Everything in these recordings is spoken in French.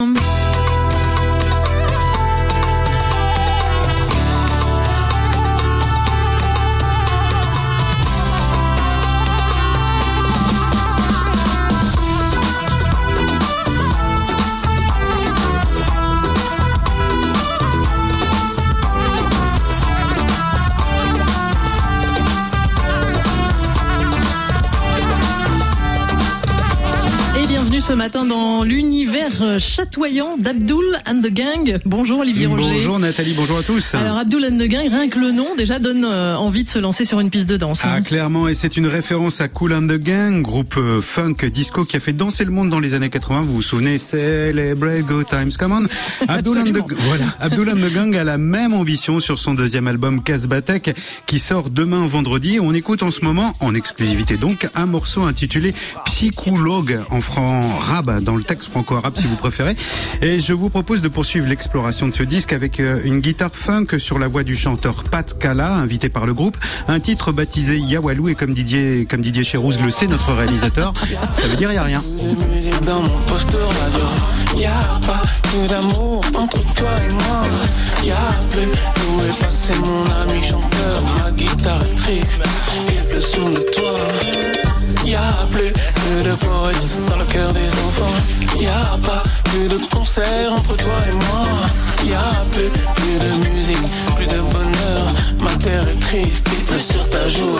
Um. Ce matin dans l'univers chatoyant d'Abdul and the Gang. Bonjour Olivier Roger. Bonjour Nathalie, bonjour à tous. Alors Abdul and the Gang, rien que le nom déjà donne euh, envie de se lancer sur une piste de danse. Hein. Ah clairement, et c'est une référence à Cool and the Gang, groupe euh, funk disco qui a fait danser le monde dans les années 80. Vous vous souvenez, Celebrate Go Times, come on. Abdul and, the, voilà, Abdul and the Gang a la même ambition sur son deuxième album Casbatek qui sort demain vendredi. On écoute en ce moment, en exclusivité donc, un morceau intitulé Psychologue en franc rab dans le texte franco-arabe si vous préférez. Et je vous propose de poursuivre l'exploration de ce disque avec euh, une guitare funk sur la voix du chanteur Pat Kala, invité par le groupe. Un titre baptisé Yawalou et comme Didier, comme Didier Chérouz le sait, notre réalisateur, ça veut dire y a rien. Toi. Y a plus, de poètes dans le cœur des enfants. Y a pas plus de concert entre toi et moi. Y a plus, plus de musique, plus de bonheur. Ma terre est triste, il pleut sur ta joue.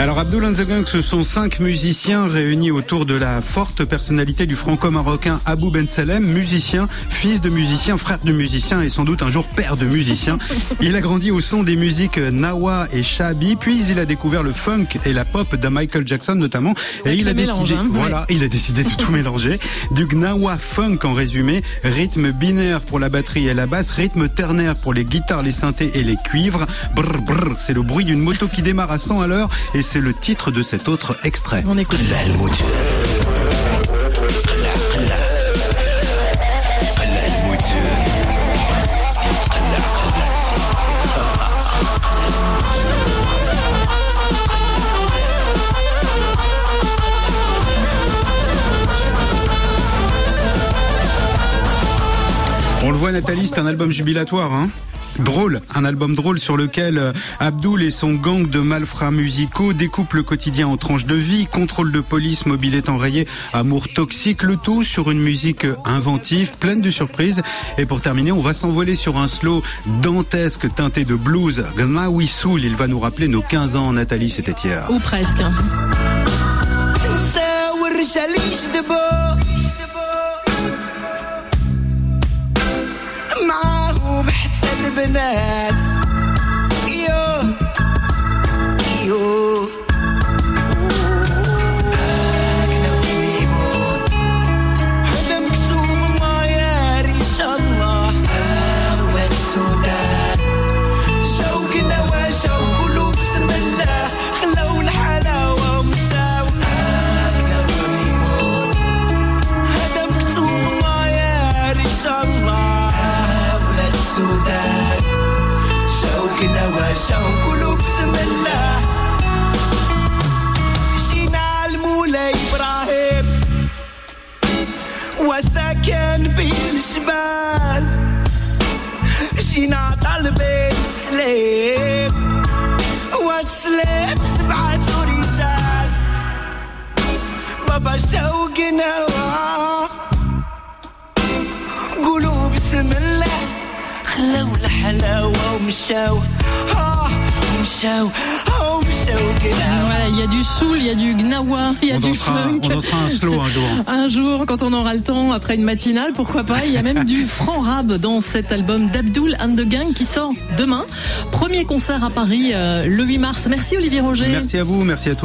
Alors Abdul and the Gang, ce sont cinq musiciens réunis autour de la forte personnalité du franco-marocain Abou Ben Salem, musicien, fils de musicien, frère de musicien et sans doute un jour père de musicien. Il a grandi au son des musiques Nawa et Shabi, puis il a découvert le funk et la pop de Michael Jackson notamment, et il a décidé, hein, voilà, il a décidé de tout mélanger, du Gnawa funk en résumé, rythme binaire pour la batterie et la basse, rythme ternaire pour les guitares, les synthés et les cuivres. Brr, brr, c'est le bruit d'une moto qui démarre à 100 à l'heure et c'est le titre de cet autre extrait. On écoute. On le voit Nathalie, c'est un album jubilatoire. Hein Drôle, un album drôle sur lequel euh, Abdul et son gang de malfrats musicaux découpent le quotidien en tranches de vie, contrôle de police, mobilette enrayée, amour toxique, le tout sur une musique inventive, pleine de surprises. Et pour terminer, on va s'envoler sur un slow dantesque teinté de blues. Gnawi Soul, il va nous rappeler nos 15 ans, Nathalie, c'était hier. Ou presque. living at. Yo, yo. شوقنا وشوق قلوب بسم الله. جينا المولاي إبراهيم وسكن بين الجبال. جينا طالبين سليم وتسليم سبعة رجال. بابا شوقنا. قولوا بسم الله خلوا الحلاوة ومشاو آه ومشاو آه ومشاو كده Voilà, il y a du soul, il y a du gnawa, il y a On du dansera, funk. on dansera un slow un jour. Un jour, quand on aura le temps, après une matinale, pourquoi pas. Il y a même du franc rab dans cet album d'Abdul and the Gang qui sort demain. Premier concert à Paris euh, le 8 mars. Merci Olivier Roger. Merci à vous, merci à tous.